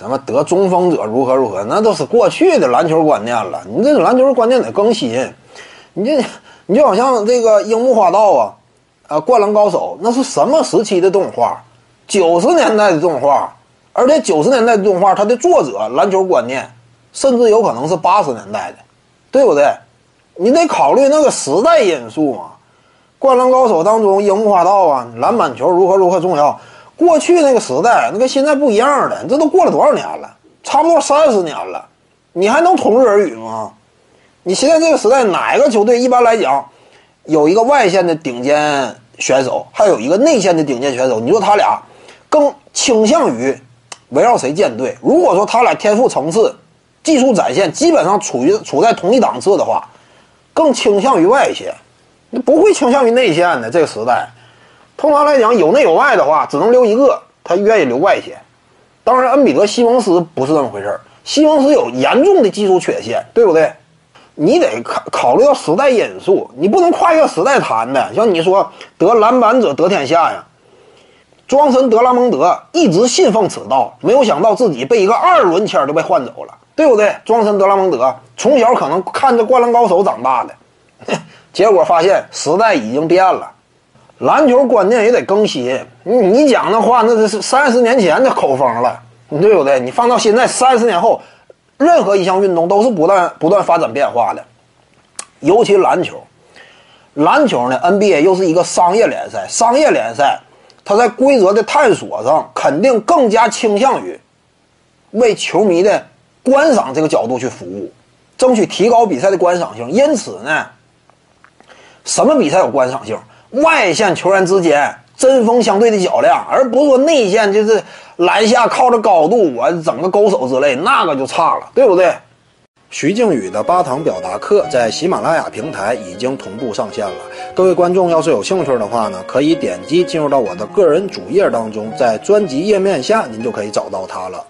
什么得中锋者如何如何，那都是过去的篮球观念了。你这个篮球观念得更新。你这你就好像这个樱木花道啊，啊，灌篮高手那是什么时期的动画？九十年代的动画，而且九十年代的动画，它的作者篮球观念，甚至有可能是八十年代的，对不对？你得考虑那个时代因素嘛。灌篮高手当中，樱木花道啊，篮板球如何如何重要。过去那个时代，那跟现在不一样的，这都过了多少年了？差不多三十年了，你还能同日而语吗？你现在这个时代，哪一个球队一般来讲有一个外线的顶尖选手，还有一个内线的顶尖选手？你说他俩更倾向于围绕谁建队？如果说他俩天赋层次、技术展现基本上处于处在同一档次的话，更倾向于外线，你不会倾向于内线的。这个时代。通常来讲，有内有外的话，只能留一个，他愿意留外线。当然，恩比德·西蒙斯不是这么回事。西蒙斯有严重的技术缺陷，对不对？你得考考虑到时代因素，你不能跨越时代谈的。像你说得篮板者得天下呀，庄神·德拉蒙德一直信奉此道，没有想到自己被一个二轮签就被换走了，对不对？庄神·德拉蒙德从小可能看着《灌篮高手》长大的，结果发现时代已经变了。篮球观念也得更新。你你讲的话，那这是三十年前的口风了，对不对？你放到现在，三十年后，任何一项运动都是不断不断发展变化的。尤其篮球，篮球呢，NBA 又是一个商业联赛，商业联赛，它在规则的探索上肯定更加倾向于为球迷的观赏这个角度去服务，争取提高比赛的观赏性。因此呢，什么比赛有观赏性？外线球员之间针锋相对的较量，而不是说内线就是篮下靠着高度我整个勾手之类，那个就差了，对不对？徐静宇的八堂表达课在喜马拉雅平台已经同步上线了，各位观众要是有兴趣的话呢，可以点击进入到我的个人主页当中，在专辑页面下您就可以找到它了。